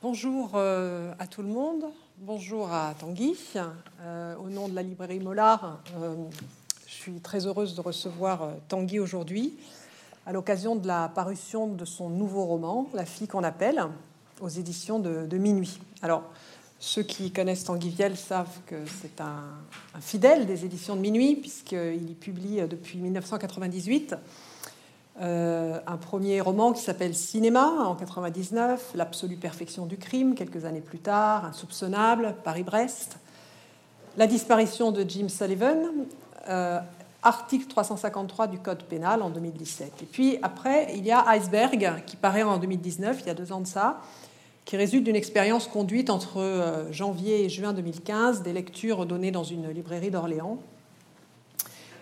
Bonjour euh, à tout le monde, bonjour à Tanguy. Euh, au nom de la librairie Mollard, euh, je suis très heureuse de recevoir Tanguy aujourd'hui à l'occasion de la parution de son nouveau roman, La fille qu'on appelle, aux éditions de, Minuit. Alors, ceux qui connaissent Tanguy Viel savent que c'est un, un, fidèle des éditions de Minuit, puisqu'il y publie depuis 1998 euh, un premier roman qui s'appelle Cinéma en 99, L'absolue perfection du crime quelques années plus tard, Insoupçonnable, Paris-Brest, La disparition de Jim Sullivan, euh, article 353 du Code pénal en 2017. Et puis après, il y a Iceberg qui paraît en 2019, il y a deux ans de ça, qui résulte d'une expérience conduite entre euh, janvier et juin 2015, des lectures données dans une librairie d'Orléans.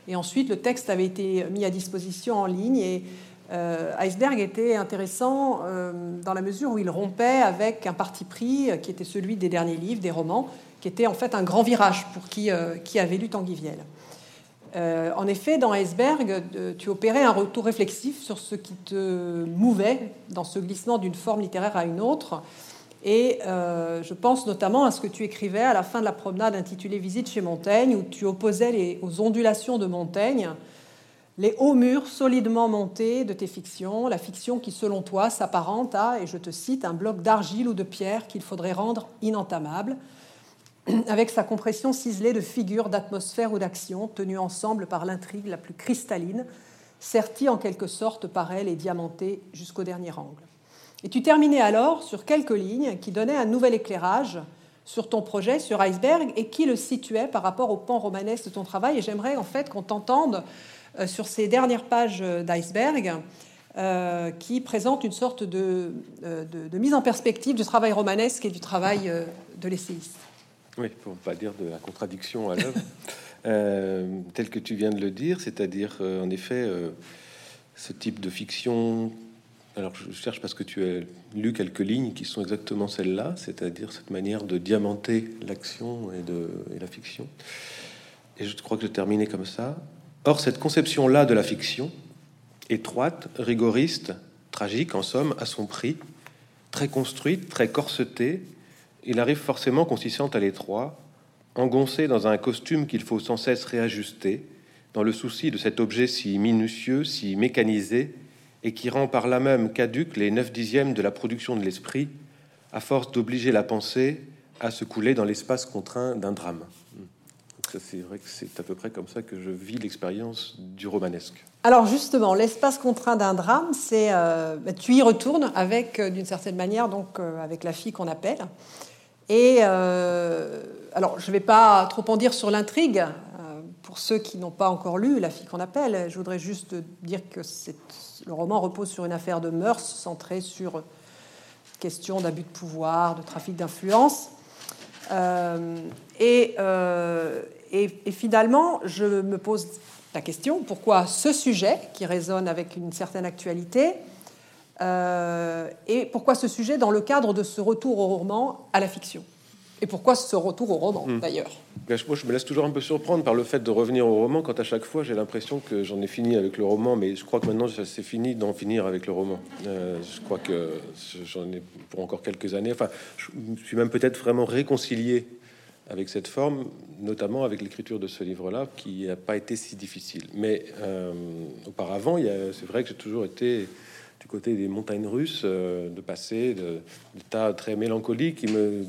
Et ensuite, le texte avait été mis à disposition en ligne et euh, Iceberg était intéressant euh, dans la mesure où il rompait avec un parti pris qui était celui des derniers livres, des romans, qui était en fait un grand virage pour qui, euh, qui avait lu Tanguy Viel. en effet, dans Iceberg, tu opérais un retour réflexif sur ce qui te mouvait dans ce glissement d'une forme littéraire à une autre, et euh, je pense notamment à ce que tu écrivais à la fin de la promenade intitulée Visite chez Montaigne, où tu opposais les, aux ondulations de Montaigne les hauts murs solidement montés de tes fictions, la fiction qui, selon toi, s'apparente à, et je te cite, un bloc d'argile ou de pierre qu'il faudrait rendre inentamable, avec sa compression ciselée de figures, d'atmosphère ou d'action, tenues ensemble par l'intrigue la plus cristalline, sertie en quelque sorte par elle et diamantée jusqu'au dernier angle. Et tu terminais alors sur quelques lignes qui donnaient un nouvel éclairage sur ton projet, sur Iceberg, et qui le situait par rapport au pan romanesque de ton travail. Et j'aimerais en fait qu'on t'entende euh, sur ces dernières pages d'Iceberg, euh, qui présentent une sorte euh, de, de, mise en perspective du travail romanesque et du travail de l'essayiste. Oui, pour ne pas dire de la contradiction à l'œuvre, tel que tu viens de le dire, c'est-à-dire en effet ce type de fiction alors je cherche parce que tu as lu quelques lignes qui sont exactement celles-là, c'est-à-dire cette manière de diamanter l'action et, la fiction. Et je crois que je terminais comme ça. Or, cette conception-là de la fiction, étroite, rigoriste, tragique en somme, à son prix, très construite, très corsetée, il arrive forcément consistant à l'étroit, engoncé dans un costume qu'il faut sans cesse réajuster, dans le souci de cet objet si minutieux, si mécanisé, et qui rend par là même caduque les neuf dixièmes de la production de l'esprit, à force d'obliger la pensée à se couler dans l'espace contraint d'un drame. C'est vrai que c'est à peu près comme ça que je vis l'expérience du romanesque. Alors justement, l'espace contraint d'un drame, c'est euh, bah, tu y retournes avec, euh, d'une certaine manière, donc euh, avec la fille qu'on appelle. Et alors, je ne vais pas trop en dire sur l'intrigue. Pour ceux qui n'ont pas encore lu La fille qu'on appelle, je voudrais juste dire que le roman repose sur une affaire de mœurs centrée sur question d'abus de pouvoir, de trafic d'influence. Euh, euh, et, et, finalement, je me pose la question pourquoi ce sujet qui résonne avec une certaine actualité euh, et pourquoi ce sujet dans le cadre de ce retour au roman à la fiction? Et pourquoi ce retour au roman, hmm. d'ailleurs Moi, je me laisse toujours un peu surprendre par le fait de revenir au roman, quand à chaque fois, j'ai l'impression que j'en ai fini avec le roman, mais je crois que maintenant, c'est fini d'en finir avec le roman. Euh, je crois que j'en ai pour encore quelques années. Enfin, je suis même peut-être vraiment réconcilié avec cette forme, notamment avec l'écriture de ce livre-là, qui n'a pas été si difficile. Mais euh, auparavant, c'est vrai que j'ai toujours été côté des montagnes russes, euh, de passer d'états très mélancoliques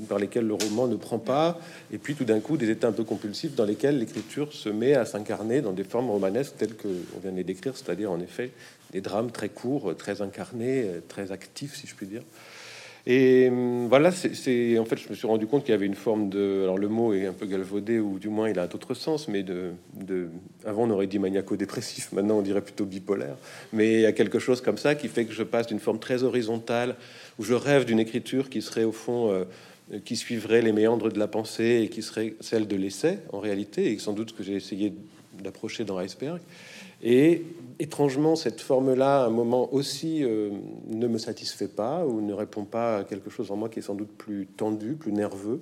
par lesquels le roman ne prend pas, et puis tout d'un coup des états un peu compulsifs dans lesquels l'écriture se met à s'incarner dans des formes romanesques telles que on vient de les décrire, c'est-à-dire en effet des drames très courts, très incarnés, très actifs, si je puis dire. Et hum, voilà, c'est en fait, je me suis rendu compte qu'il y avait une forme de. Alors, le mot est un peu galvaudé, ou du moins il a d'autres sens, mais de. Avant, on aurait dit maniaco-dépressif, maintenant, on dirait plutôt bipolaire. Mais il y a quelque chose comme ça qui fait que je passe d'une forme très horizontale, où je rêve d'une écriture qui serait au fond. Euh, qui suivrait les méandres de la pensée et qui serait celle de l'essai en réalité, et sans doute que j'ai essayé d'approcher dans Iceberg. Et étrangement, cette forme-là, à un moment aussi, euh, ne me satisfait pas ou ne répond pas à quelque chose en moi qui est sans doute plus tendu, plus nerveux.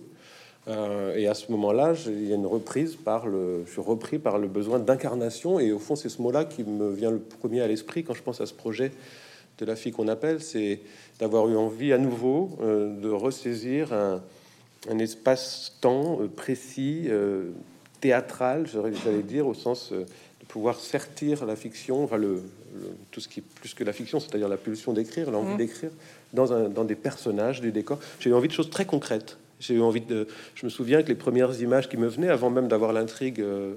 Euh, et à ce moment-là, il y a une reprise par le, je suis repris par le besoin d'incarnation. Et au fond, c'est ce mot-là qui me vient le premier à l'esprit quand je pense à ce projet de la fille qu'on appelle, c'est d'avoir eu envie à nouveau de ressaisir un, un espace-temps précis, théâtral, j'allais dire, au sens pouvoir sertir la fiction, enfin le, tout ce qui est plus que la fiction, c'est-à-dire la pulsion d'écrire, l'envie mmh. d'écrire dans, dans des personnages, des décors. J'ai eu envie de choses très concrètes. J'ai eu envie de. Je me souviens que les premières images qui me venaient, avant même d'avoir l'intrigue euh,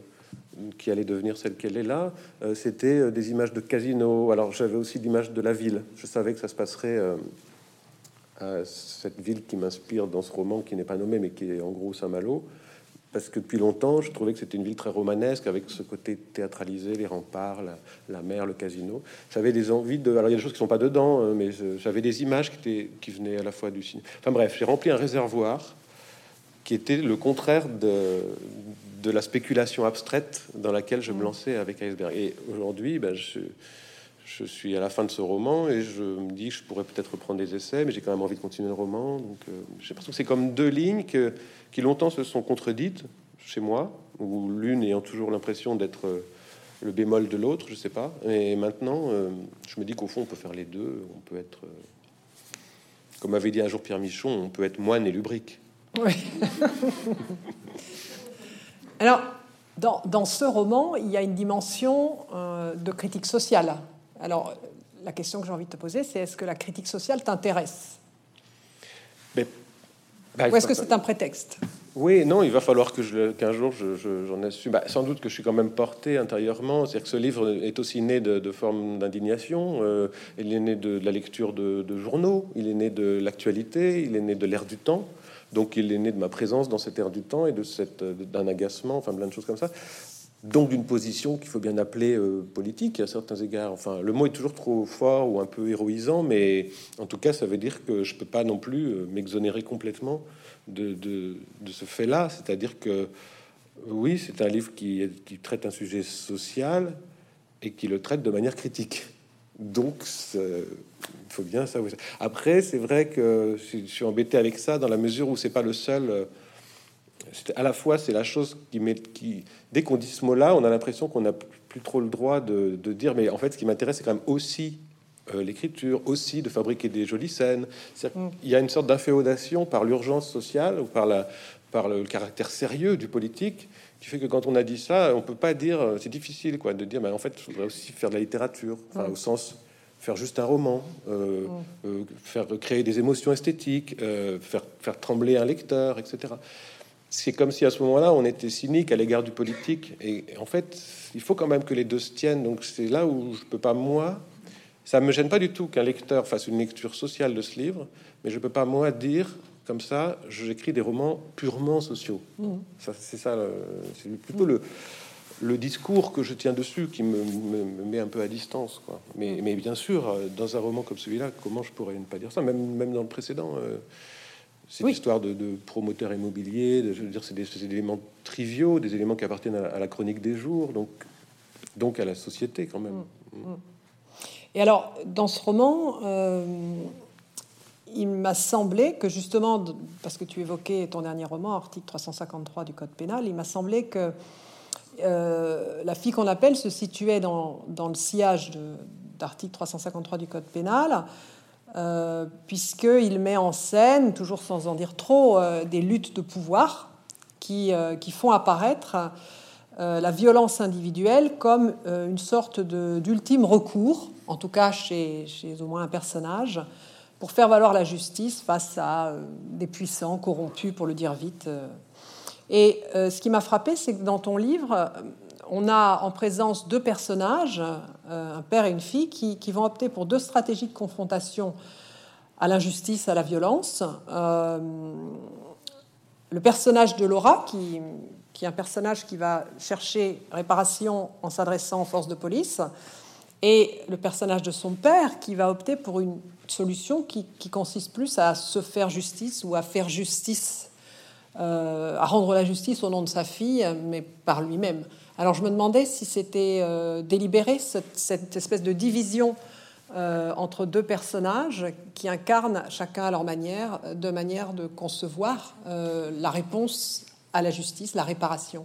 qui allait devenir celle qu'elle est là, euh, c'était euh, des images de casino. Alors j'avais aussi l'image de la ville. Je savais que ça se passerait à cette ville qui m'inspire dans ce roman, qui n'est pas nommé, mais qui est en gros Saint-Malo parce que depuis longtemps, je trouvais que c'était une ville très romanesque, avec ce côté théâtralisé, les remparts, la, mer, le casino. J'avais des envies de... Alors, il y a des choses qui sont pas dedans, hein, mais j'avais des images qui, étaient, qui venaient à la fois du cinéma. Enfin bref, j'ai rempli un réservoir qui était le contraire de, de la spéculation abstraite dans laquelle je me mmh. lançais avec Iceberg. Et aujourd'hui, ben, je, je suis à la fin de ce roman et je me dis que je pourrais peut-être reprendre des essais, mais j'ai quand même envie de continuer le roman. Donc, euh, j'ai l'impression que c'est comme deux lignes que, qui longtemps se sont contredites chez moi, où l'une ayant toujours l'impression d'être euh, le bémol de l'autre, je sais pas. Et maintenant, euh, je me dis qu'au fond, on peut faire les deux. On peut être, comme avait dit un jour Pierre Michon, on peut être moine et lubrique. Alors, dans, ce roman, il y a une dimension de critique sociale. Alors, la question que j'ai envie de te poser, c'est est-ce que la critique sociale t'intéresse? Mais, bah, Ou est-ce que c'est un prétexte? Oui, non, il va falloir que qu'un jour j'en assume. Bah, sans doute que je suis quand même porté intérieurement. C'est-à-dire que ce livre est aussi né de, formes d'indignation. Euh, il est né de, la lecture de, journaux. Il est né de l'actualité. Il est né de l'ère du temps. Donc, il est né de ma présence dans cette ère du temps et de cette d'un agacement, enfin plein de choses comme ça donc d'une position qu'il faut bien appeler euh, politique à certains égards. Enfin, le mot est toujours trop fort ou un peu héroïsant, mais en tout cas, ça veut dire que je peux pas non plus euh, m'exonérer complètement de, ce fait-là. C'est-à-dire que oui, c'est un livre qui, traite un sujet social et qui le traite de manière critique. Donc, il faut bien savoir. Après, c'est vrai que je suis embêté avec ça dans la mesure où c'est pas le seul euh, à la fois c'est la chose qui met qui dès qu'on dit ce mot-là, on a l'impression qu'on n'a plus trop le droit de, dire mais en fait ce qui m'intéresse c'est quand même aussi euh, l'écriture, aussi de fabriquer des jolies scènes. Mm. Il y a une sorte d'inféodation par l'urgence sociale ou par la par le caractère sérieux du politique qui fait que quand on a dit ça, on peut pas dire c'est difficile quoi de dire mais en fait il faudrait aussi faire de la littérature mm. au sens faire juste un roman, euh, mm. euh, faire créer des émotions esthétiques, faire, faire trembler un lecteur, etc c'est comme si à ce moment-là, on était cynique à l'égard du politique. Et en fait, il faut quand même que les deux se tiennent. Donc c'est là où je peux pas, moi, ça me gêne pas du tout qu'un lecteur fasse une lecture sociale de ce livre, mais je peux pas, moi, dire comme ça, j'écris des romans purement sociaux. Mmh. Ça, c'est ça, c'est plutôt le, le discours que je tiens dessus qui me, met un peu à distance. Quoi. Mais, mais, bien sûr, dans un roman comme celui-là, comment je pourrais ne pas dire ça Même, même dans le précédent. Euh, c'est l'histoire de, de, promoteurs immobiliers, de, je veux dire, c'est des, éléments triviaux, des éléments qui appartiennent à, la chronique des jours, donc, donc à la société quand même. Mm. Mm. Et alors, dans ce roman, euh, il m'a semblé que justement, parce que tu évoquais ton dernier roman, article 353 du Code pénal, il m'a semblé que euh, la fille qu'on appelle se situait dans, dans le sillage d'article 353 du Code pénal. Euh, puisqu'il met en scène, toujours sans en dire trop, euh, des luttes de pouvoir qui, euh, qui font apparaître la violence individuelle comme une sorte d'ultime recours, en tout cas chez, chez, au moins un personnage, pour faire valoir la justice face à des puissants corrompus, pour le dire vite. Et ce qui m'a frappé, c'est que dans ton livre, on a en présence deux personnages, euh, un père et une fille, qui, vont opter pour deux stratégies de confrontation à l'injustice, à la violence. Euh, le personnage de Laura, qui, est un personnage qui va chercher réparation en s'adressant aux forces de police, et le personnage de son père, qui va opter pour une solution qui, consiste plus à se faire justice ou à faire justice, euh, à rendre la justice au nom de sa fille, mais par lui-même. Alors je me demandais si c'était euh, délibéré, cette, espèce de division euh, entre deux personnages qui incarnent chacun à leur manière, de manière de concevoir euh, la réponse à la justice, la réparation.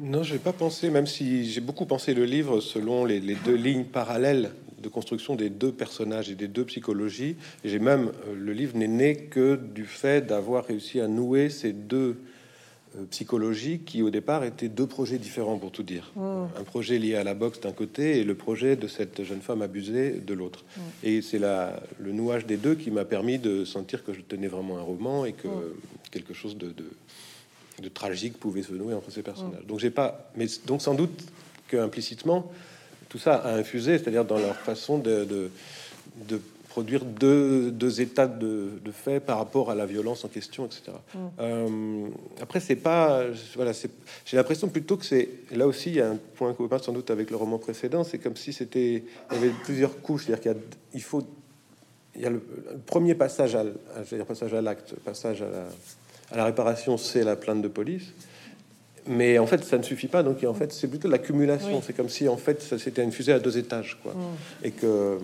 Non, je n'ai pas pensé, même si j'ai beaucoup pensé le livre selon les, deux lignes parallèles de construction des deux personnages et des deux psychologies. J'ai même le livre n'est né que du fait d'avoir réussi à nouer ces deux euh, psychologie qui au départ étaient deux projets différents pour tout dire. Mm. Un projet lié à la boxe d'un côté et le projet de cette jeune femme abusée de l'autre. Mm. Et c'est le nouage des deux qui m'a permis de sentir que je tenais vraiment un roman et que mm. quelque chose de, de, tragique pouvait se nouer entre ces personnages. Donc j'ai pas, mais donc sans doute que implicitement tout ça a infusé, c'est-à-dire dans leur façon de, de produire deux, deux états de, de, fait par rapport à la violence en question, etc. Mm. Euh, après, c'est pas, voilà, j'ai l'impression plutôt que c'est là aussi il y a un point commun sans doute avec le roman précédent, c'est comme si c'était, il y avait plusieurs couches, c'est-à-dire qu'il il faut, il y a le, premier passage à, dire passage à l'acte, passage à la, à la réparation, c'est la plainte de police mais en fait, ça ne suffit pas. Donc, en fait, c'est plutôt l'accumulation. C'est comme si, en fait, ça c'était une fusée à deux étages, quoi. Mm. Et que euh,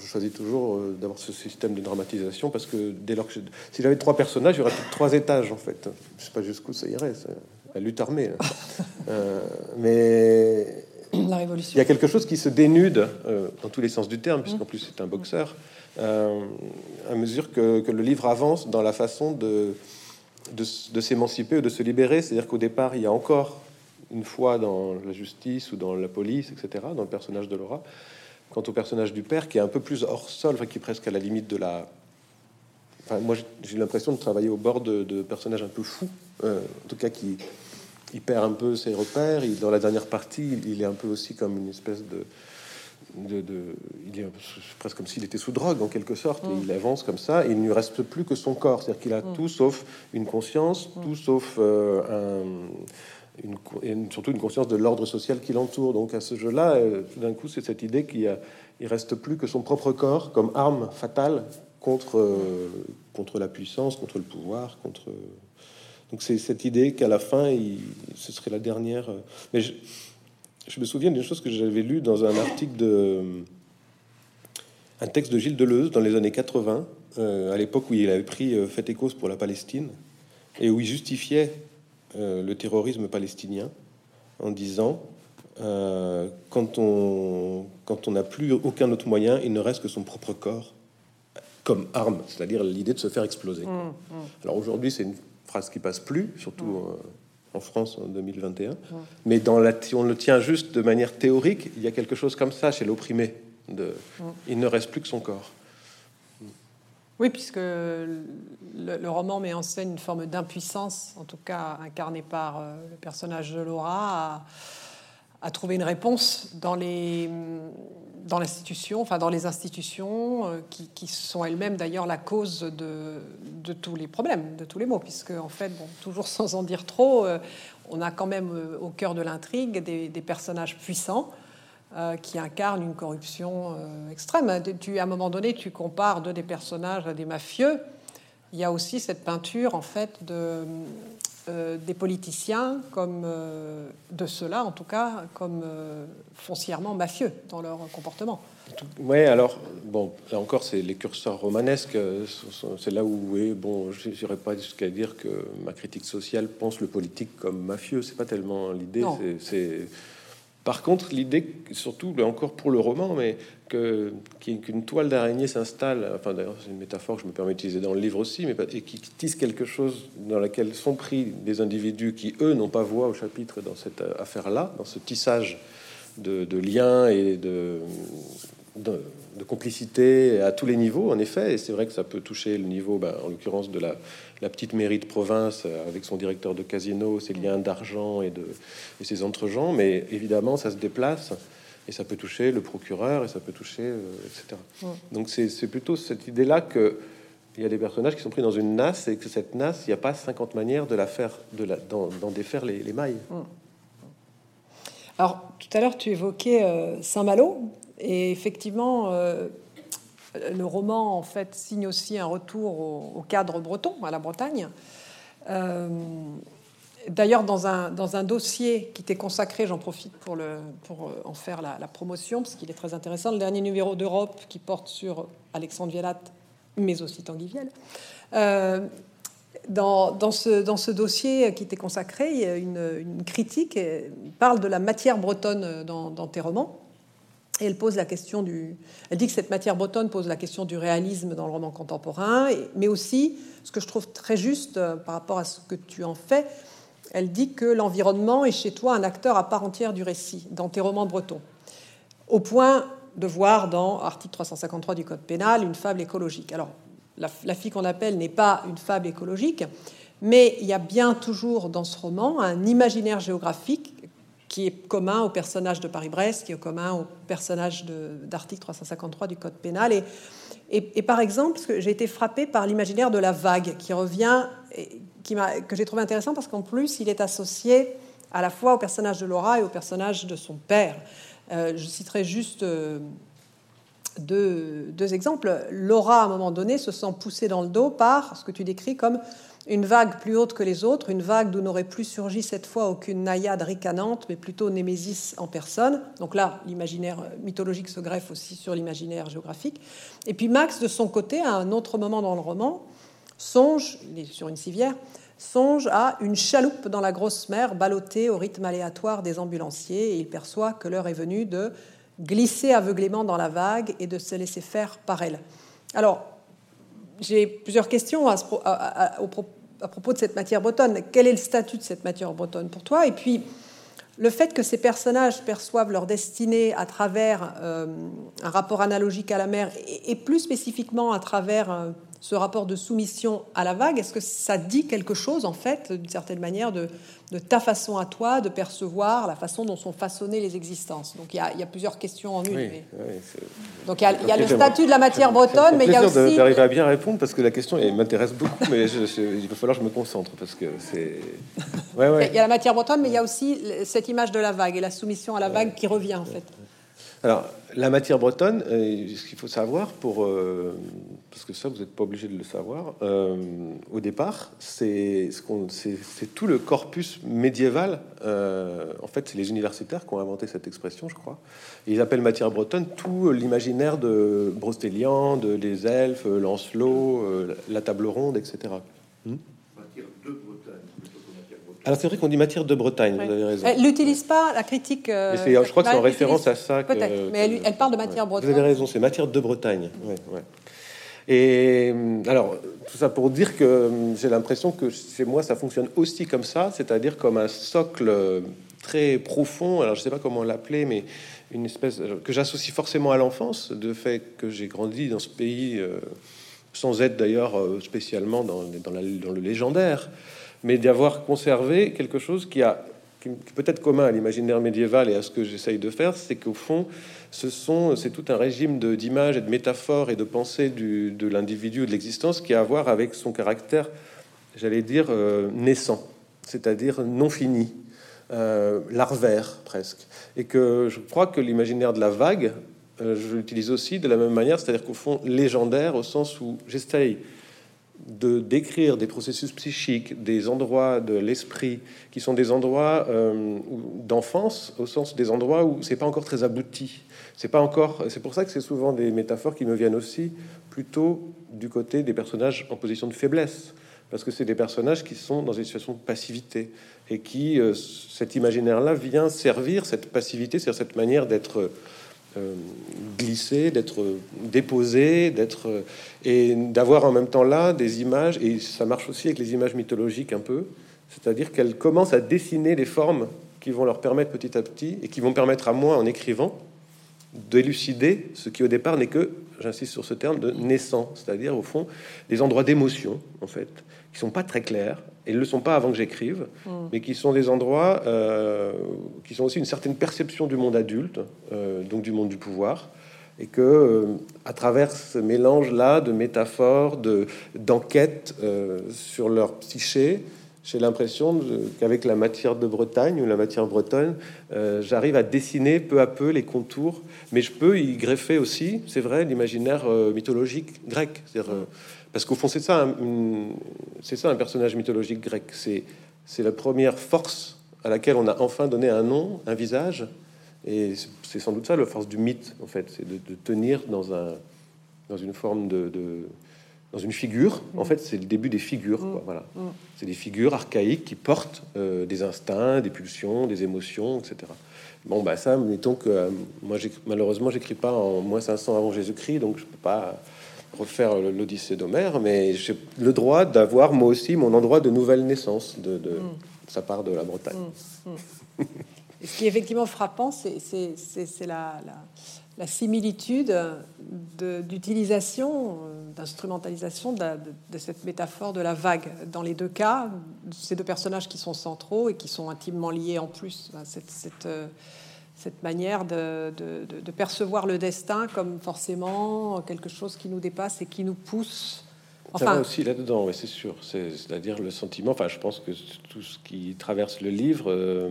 je choisis toujours euh, d'avoir ce système de dramatisation parce que dès lors que si j'avais trois personnages, il y aurait trois étages, en fait. Je sais pas jusqu'où ça irait. La lutte armée. euh, mais la révolution. Il y a quelque chose qui se dénude euh, dans tous les sens du terme, puisqu'en plus c'est un boxeur, à mesure que, que, le livre avance dans la façon de de, s'émanciper ou de se libérer. C'est-à-dire qu'au départ, il y a encore une foi dans la justice ou dans la police, etc., dans le personnage de Laura. Quant au personnage du père, qui est un peu plus hors sol, qui est presque à la limite de la. Enfin, moi, j'ai l'impression de travailler au bord de, personnages un peu fous, euh, en tout cas qui il perd un peu ses repères. Il, dans la dernière partie, il est un peu aussi comme une espèce de de, il est presque comme s'il était sous drogue en quelque sorte, et mm. il avance comme ça, il ne lui reste plus que son corps, c'est-à-dire qu'il a mm. tout sauf une conscience, mm. tout sauf euh, une, surtout une conscience de l'ordre social qui l'entoure. Donc à ce jeu-là, euh, d'un coup, c'est cette idée qu'il il reste plus que son propre corps comme arme fatale contre, euh, contre la puissance, contre le pouvoir, contre. Donc c'est cette idée qu'à la fin, il, ce serait la dernière. Mais je, je me souviens d'une chose que j'avais lu dans un article de un texte de Gilles Deleuze dans les années 80, euh, à l'époque où il avait pris euh, fait et cause pour la Palestine et où il justifiait euh, le terrorisme palestinien en disant quand on quand on n'a plus aucun autre moyen, il ne reste que son propre corps comme arme, c'est-à-dire l'idée de se faire exploser. Mmh, mmh. Alors aujourd'hui, c'est une phrase qui passe plus, surtout mmh en France en 2021. Mais dans la, si on le tient juste de manière théorique, il y a quelque chose comme ça chez l'opprimé. De, Il ne reste plus que son corps. Oui, puisque le, roman met en scène une forme d'impuissance, en tout cas incarnée par euh, le personnage de Laura, à, trouver une réponse dans les dans l'institution, enfin dans les institutions euh, qui, sont elles-mêmes d'ailleurs la cause de, de, tous les problèmes, de tous les maux, puisque en fait, bon, toujours sans en dire trop, euh, on a quand même euh, au cœur de l'intrigue des, personnages puissants qui incarnent une corruption extrême. Tu, à un moment donné, tu compares deux des personnages à des mafieux. Il y a aussi cette peinture en fait de euh, des politiciens comme euh, de ceux-là, en tout cas, comme euh, foncièrement mafieux dans leur comportement. Oui, alors, bon, là encore, c'est les curseurs romanesques. C'est là où, oui, bon, je n'irai pas jusqu'à dire que ma critique sociale pense le politique comme mafieux. C'est pas tellement l'idée. C'est par contre, l'idée, surtout encore pour le roman, mais qu'une toile d'araignée s'installe, enfin d'ailleurs c'est une métaphore que je me permets d'utiliser dans le livre aussi, mais et qui tisse quelque chose dans laquelle sont pris des individus qui eux n'ont pas voix au chapitre dans cette affaire-là, dans ce tissage de, de liens et de, de, complicité à tous les niveaux, en effet. Et c'est vrai que ça peut toucher le niveau, ben, en l'occurrence, de la, petite mairie de province euh, avec son directeur de casino, ses liens d'argent et, de, et ses. Mais évidemment, ça se déplace et ça peut toucher le procureur et ça peut toucher, euh, etc. Donc c'est plutôt cette idée-là que il y a des personnages qui sont pris dans une nasse et que cette nasse, il n'y a pas 50 manières de la faire, de la, d'en défaire les, les mailles. Alors, tout à l'heure, tu évoquais euh, Saint-Malo, et effectivement, euh, le roman en fait signe aussi un retour au, cadre breton, à la Bretagne. Euh, d'ailleurs, dans un, dans un dossier qui t'est consacré, j'en profite pour, le, pour en faire la, promotion, parce qu'il est très intéressant, le dernier numéro d'Europe qui porte sur Alexandre Vialat, mais aussi Tanguy Viel. Euh, dans, dans, ce, dans ce dossier qui t'est consacré, il y a une, une critique parle de la matière bretonne dans tes romans. Elle pose la question du. Elle dit que cette matière bretonne pose la question du réalisme dans le roman contemporain, mais aussi, ce que je trouve très juste euh, par rapport à ce que tu en fais, elle dit que l'environnement est chez toi un acteur à part entière du récit, dans tes romans bretons. Au point de voir dans article 353 du Code pénal une fable écologique. Alors, la, la fille qu'on appelle n'est pas une fable écologique, mais il y a bien toujours dans ce roman un imaginaire géographique qui est commun au personnage de Paris-Brest, qui est commun au personnage d'article 353 du Code pénal. Et, et, par exemple, j'ai été frappée par l'imaginaire de la vague, qui revient, que j'ai trouvé intéressant parce qu'en plus, il est associé à la fois au personnage de Laura et au personnage de son père. Euh, je citerai juste euh, deux, deux, exemples. Laura, à un moment donné, se sent poussée dans le dos par ce que tu décris comme une vague plus haute que les autres, une vague d'où n'aurait plus surgi cette fois aucune naïade ricanante, mais plutôt Némésis en personne. Donc là, l'imaginaire mythologique se greffe aussi sur l'imaginaire géographique. Et puis Max, de son côté, à un autre moment dans le roman, songe, il est sur une civière, songe à une chaloupe dans la grosse mer ballottée au rythme aléatoire des ambulanciers, et il perçoit que l'heure est venue de glisser aveuglément dans la vague et de se laisser faire par elle. Alors, j'ai plusieurs questions à, propos de cette matière bretonne. Quel est le statut de cette matière bretonne pour toi? Et puis, le fait que ces personnages perçoivent leur destinée à travers euh, un rapport analogique à la mer, et, plus spécifiquement à travers euh, ce rapport de soumission à la vague, est-ce que ça dit quelque chose, en fait, d'une certaine manière, de, de, ta façon à toi de percevoir la façon dont sont façonnées les existences? Donc il y, a, plusieurs questions en une. Donc il y a, le statut de la matière bretonne, mais il y a aussi... d'arriver à bien répondre, parce que la question m'intéresse beaucoup, mais il va falloir que je me concentre, parce que c'est... Il y a la matière bretonne, mais il y a aussi cette image de la vague et la soumission à la vague qui revient, en fait. Alors, la matière bretonne, euh, ce qu'il faut savoir, pour, euh, parce que ça, vous n'êtes pas obligé de le savoir, euh, au départ, c'est tout le corpus médiéval. en fait, c'est les universitaires qui ont inventé cette expression, je crois. ils appellent matière bretonne tout l'imaginaire de Brostélian, de les elfes, Lancelot, la table ronde, etc. Alors c'est vrai qu'on dit matière de Bretagne, vous avez raison. Elle n'utilise pas la critique. Euh, je crois que c'est en référence à ça. Peut-être, mais elle, parle de matière bretonne. Vous avez raison, c'est matière de Bretagne. Et euh, alors, tout ça pour dire que euh, j'ai l'impression que chez moi, ça fonctionne aussi comme ça, c'est-à-dire comme un socle très profond. Alors, je ne sais pas comment l'appeler, mais une espèce que j'associe forcément à l'enfance, de fait que j'ai grandi dans ce pays, sans être d'ailleurs spécialement dans, dans, dans le légendaire mais d'avoir conservé quelque chose qui a peut-être commun à l'imaginaire médiéval et à ce que j'essaye de faire, c'est qu'au fond, c'est tout un régime d'images et de métaphores et de pensées de l'individu, de l'existence, qui a à voir avec son caractère, j'allais dire, euh, naissant, c'est-à-dire non fini, euh, larvaire presque. Et que je crois que l'imaginaire de la vague, euh, je l'utilise aussi de la même manière, c'est-à-dire qu'au fond, légendaire, au sens où j'essaye de décrire des processus psychiques, des endroits de l'esprit qui sont des endroits euh, d'enfance, au sens des endroits où c'est pas encore très abouti. C'est pas encore. C'est pour ça que c'est souvent des métaphores qui me viennent aussi plutôt du côté des personnages en position de faiblesse, parce que c'est des personnages qui sont dans une situation de passivité et qui euh, cet imaginaire-là vient servir cette passivité, c'est cette manière d'être euh, glisser, d'être déposé, d'être et d'avoir en même temps là des images et ça marche aussi avec les images mythologiques un peu, c'est-à-dire qu'elles commencent à dessiner les formes qui vont leur permettre petit à petit et qui vont permettre à moi en écrivant d'élucider ce qui au départ n'est que, j'insiste sur ce terme, de naissant, c'est-à-dire au fond des endroits d'émotion en fait qui sont pas très clairs, et ne le sont pas avant que j'écrive, mm. mais qui sont des endroits euh, qui sont aussi une certaine perception du monde adulte, euh, donc du monde du pouvoir, et que euh, à travers ce mélange-là de métaphores, de d'enquêtes sur leur psyché, j'ai l'impression qu'avec la matière de Bretagne ou la matière bretonne, j'arrive à dessiner peu à peu les contours, mais je peux y greffer aussi, c'est vrai, l'imaginaire mythologique grec, c'est-à-dire parce qu'au fond, c'est ça, c'est ça un personnage mythologique grec. C'est, c'est la première force à laquelle on a enfin donné un nom, un visage. Et c'est sans doute ça la force du mythe, en fait, c'est de, tenir dans, un, dans une forme de, dans une figure. En fait, c'est le début des figures. Voilà. C'est des figures archaïques qui portent des instincts, des pulsions, des émotions, etc. Bon, bah ça, mettons que euh, moi, malheureusement, j'écris pas en moins 500 avant Jésus-Christ, donc je peux pas refaire l'Odyssée d'Homère, mais j'ai le droit d'avoir moi aussi mon endroit de nouvelle naissance de, de mm. sa part de la Bretagne. Mm, mm. ce qui est effectivement frappant, c'est la, la, la, similitude d'utilisation, euh, d'instrumentalisation de, de, cette métaphore de la vague. Dans les deux cas, ces deux personnages qui sont centraux et qui sont intimement liés en plus. Cette, cette, euh, cette manière de, de, percevoir le destin comme forcément quelque chose qui nous dépasse et qui nous pousse. Enfin, Ça va aussi là-dedans, oui, c'est sûr. C'est-à-dire le sentiment. Enfin, je pense que tout ce qui traverse le livre, euh,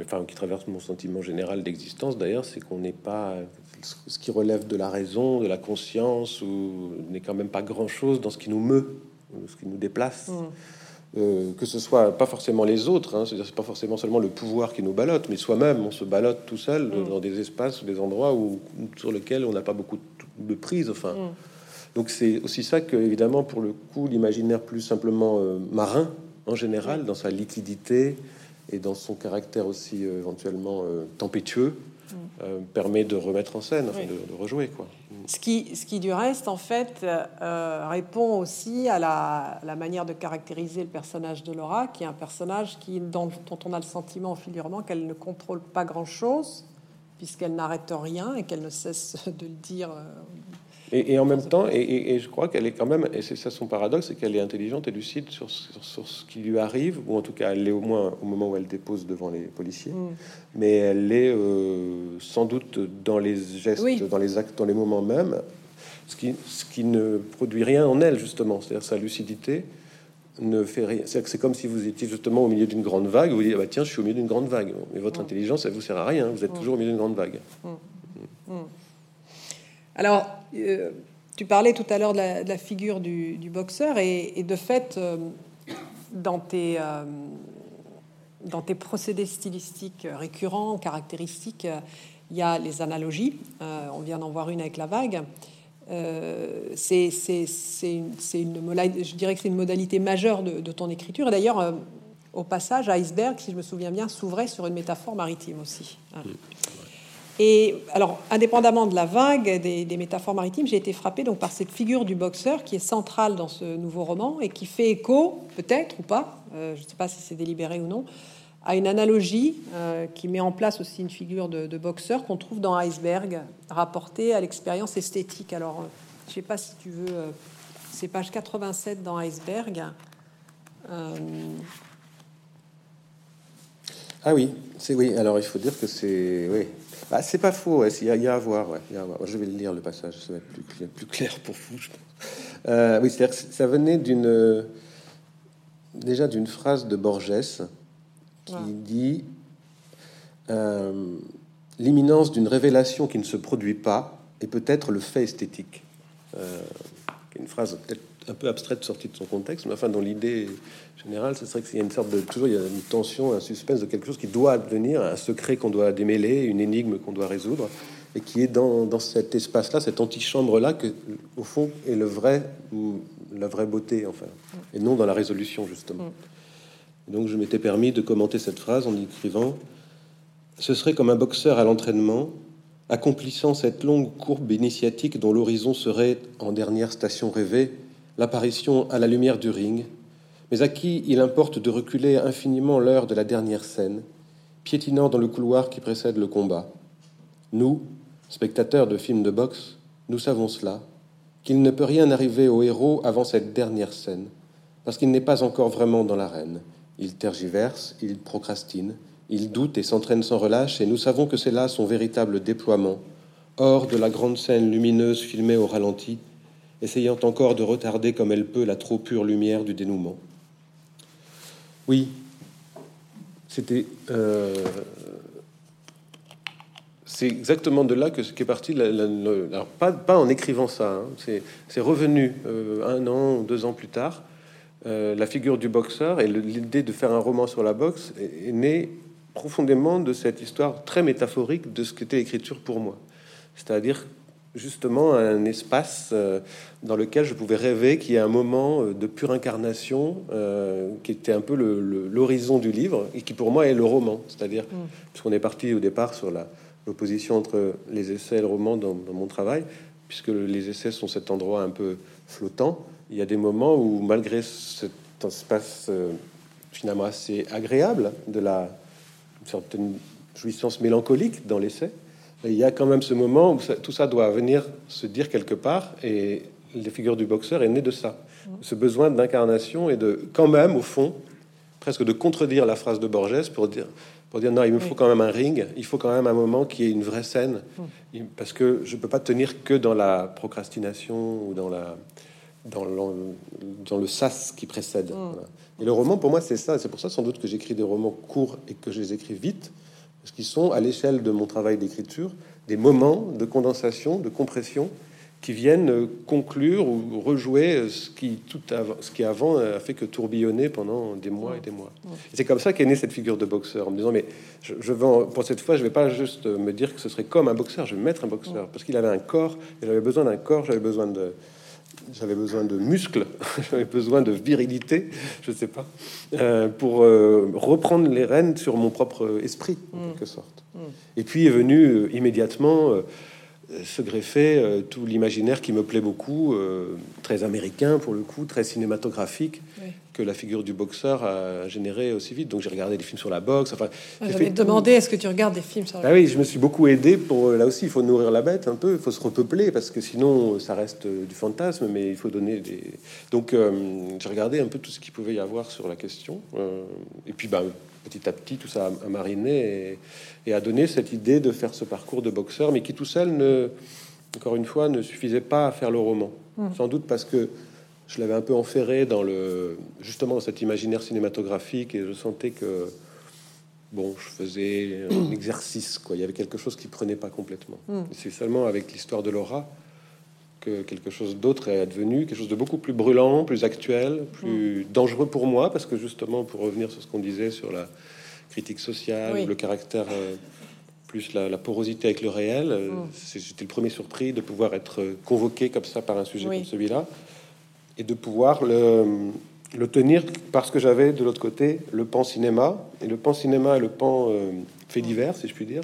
enfin, qui traverse mon sentiment général d'existence, d'ailleurs, c'est qu'on n'est pas ce qui relève de la raison, de la conscience, ou n'est quand même pas grand-chose dans ce qui nous meut, ce qui nous déplace. Mm. Euh, que ce soit pas forcément les autres, hein, c'est-à-dire c'est pas forcément seulement le pouvoir qui nous ballotte, mais soi-même, on se ballotte tout seul mm. dans des espaces, des endroits où, sur lesquels on n'a pas beaucoup de prise. Enfin, mm. donc c'est aussi ça que, évidemment, pour le coup, l'imaginaire plus simplement euh, marin en général, dans sa liquidité et dans son caractère aussi euh, éventuellement tempétueux, euh, permet de remettre en scène, de, rejouer. Quoi. Ce, qui, ce qui, du reste, en fait, euh, répond aussi à la, manière de caractériser le personnage de Laura, qui est un personnage qui, dont, dont on a le sentiment au fil du roman qu'elle ne contrôle pas grand-chose, puisqu'elle n'arrête rien et qu'elle ne cesse de le dire et, en même temps, et, je crois qu'elle est quand même, et c'est ça son paradoxe, c'est qu'elle est intelligente et lucide sur, sur, ce qui lui arrive, ou en tout cas elle l'est au moins au moment où elle dépose devant les policiers, mm. mais elle est euh, sans doute dans les gestes, dans les actes, dans les moments même, ce qui, ce qui ne produit rien en elle justement, c'est-à-dire sa lucidité ne fait rien. C'est comme si vous étiez justement au milieu d'une grande vague, vous dites ah bah tiens je suis au milieu d'une grande vague, mais votre mm. intelligence elle vous sert à rien, vous êtes mm. toujours au milieu d'une grande vague. Alors, euh, tu parlais tout à l'heure de, la figure du, boxeur, et, de fait, euh, dans, tes, euh, dans tes procédés stylistiques récurrents, caractéristiques, il y a les analogies. on vient d'en voir une avec la vague. c'est une, une, je dirais que c'est une modalité majeure de, ton écriture. Et d'ailleurs, au passage, Iceberg, si je me souviens bien, s'ouvrait sur une métaphore maritime aussi. Hein. Et alors, indépendamment de la vague des, métaphores maritimes, j'ai été frappée donc par cette figure du boxeur qui est centrale dans ce nouveau roman et qui fait écho, peut-être ou pas, euh, je ne sais pas si c'est délibéré ou non, à une analogie euh, qui met en place aussi une figure de, boxeur qu'on trouve dans Iceberg, rapportée à l'expérience esthétique. Alors, euh, je ne sais pas si tu veux, c'est page 87 dans Iceberg. Ah oui, c'est oui. Alors il faut dire que c'est oui, bah, c'est pas faux, il y, a à voir. Ouais, Je vais le lire le passage, ça va être plus clair, plus clair pour vous. Euh, oui, c'est-à-dire ça venait d'une déjà d'une phrase de Borges qui dit euh, l'imminence d'une révélation qui ne se produit pas est peut-être le fait esthétique. Euh, une phrase peut-être un peu abstraite sortie de son contexte, mais enfin, dans l'idée générale, ce serait qu'il y a une sorte de toujours il y a une tension, un suspense de quelque chose qui doit advenir, un secret qu'on doit démêler, une énigme qu'on doit résoudre, et qui est dans, cet espace-là, cette antichambre-là, que au fond est le vrai, la vraie beauté, enfin, et non dans la résolution justement. Donc, je m'étais permis de commenter cette phrase en écrivant ce serait comme un boxeur à l'entraînement accomplissant cette longue courbe initiatique dont l'horizon serait, en dernière station rêvée, l'apparition à la lumière du ring, mais à qui il importe de reculer infiniment l'heure de la dernière scène, piétinant dans le couloir qui précède le combat. Nous, spectateurs de films de boxe, nous savons cela, qu'il ne peut rien arriver au héros avant cette dernière scène, parce qu'il n'est pas encore vraiment dans l'arène. Il tergiverse, il procrastine, il doute et s'entraîne sans relâche, et nous savons que c'est là son véritable déploiement, hors de la grande scène lumineuse filmée au ralenti, essayant encore de retarder comme elle peut la trop pure lumière du dénouement. Oui, c'était. Euh, c'est exactement de là que ce qui est parti. alors pas, en écrivant ça, hein, c'est revenu euh, un an, deux ans plus tard. Euh, la figure du boxeur et l'idée de faire un roman sur la boxe est, est née profondément de cette histoire très métaphorique de ce qu'était l'écriture pour moi. C'est-à-dire justement un espace euh, dans lequel je pouvais rêver qu'il y ait un moment euh, de pure incarnation euh, qui était un peu l'horizon du livre et qui pour moi est le roman. C'est-à-dire, mm. puisqu'on est parti au départ sur l'opposition entre les essais et le roman dans, mon travail, puisque les essais sont cet endroit un peu flottant, il y a des moments où malgré cet espace finalement assez agréable de la certaine jouissance mélancolique dans l'essai, il y a quand même ce moment où tout ça doit venir se dire quelque part, et les figures du boxeur est né de ça, ce besoin d'incarnation et de quand même au fond presque de contredire la phrase de Borges pour dire pour dire non, il me faut quand même un ring, il faut quand même un moment qui est une vraie scène, parce que je peux pas tenir que dans la procrastination ou dans la dans le, dans le sas qui précède. Et le roman, pour moi, c'est ça. C'est pour ça, sans doute, que j'écris des romans courts et que je les écris vite, parce qu'ils sont, à l'échelle de mon travail d'écriture, des moments de condensation, de compression, qui viennent conclure ou rejouer ce qui, tout avant, ce qui avant a fait que tourbillonner pendant des mois et des mois. C'est comme ça qu'est née cette figure de boxeur, en me disant, mais je, je vais, pour cette fois, je vais pas juste me dire que ce serait comme un boxeur, je vais mettre un boxeur, parce qu'il avait un corps, il avait besoin d'un corps, j'avais besoin de j'avais besoin de muscles, j'avais besoin de virilité, je ne sais pas, euh, pour euh, reprendre les rênes sur mon propre esprit, en mm. quelque sorte. Mm. Et puis est venu euh, immédiatement se greffer tout l'imaginaire qui me plaît beaucoup, très américain pour le coup, très cinématographique, que la figure du boxeur a généré aussi vite. Donc j'ai regardé des films sur la boxe. Enfin, j'avais demandé est-ce que tu regardes des films sur la ah oui, je me suis beaucoup aidé pour là aussi. Il faut nourrir la bête un peu, il faut se repeupler parce que sinon ça reste du fantasme. Mais il faut donner des. Donc euh, j'ai regardé un peu tout ce qu'il pouvait y avoir sur la question. Euh, et puis ben, petit à petit tout ça a, mariné et, a donné cette idée de faire ce parcours de boxeur, mais qui tout seul ne, encore une fois, ne suffisait pas à faire le roman. Mmh. Sans doute parce que je l'avais un peu enferré dans le justement dans cet imaginaire cinématographique et je sentais que bon, je faisais un exercice quoi. Il y avait quelque chose qui prenait pas complètement. Hmm. C'est seulement avec l'histoire de Laura que quelque chose d'autre est advenu, quelque chose de beaucoup plus brûlant, plus actuel, plus hmm. dangereux pour moi parce que justement pour revenir sur ce qu'on disait sur la critique sociale, le caractère euh, plus la, porosité avec le réel, euh, hmm. j'étais le premier surpris de pouvoir être convoqué comme ça par un sujet comme celui-là et de pouvoir le, le tenir parce que j'avais de l'autre côté le pan cinéma et le pan cinéma et le pan euh, fait divers, si je puis dire.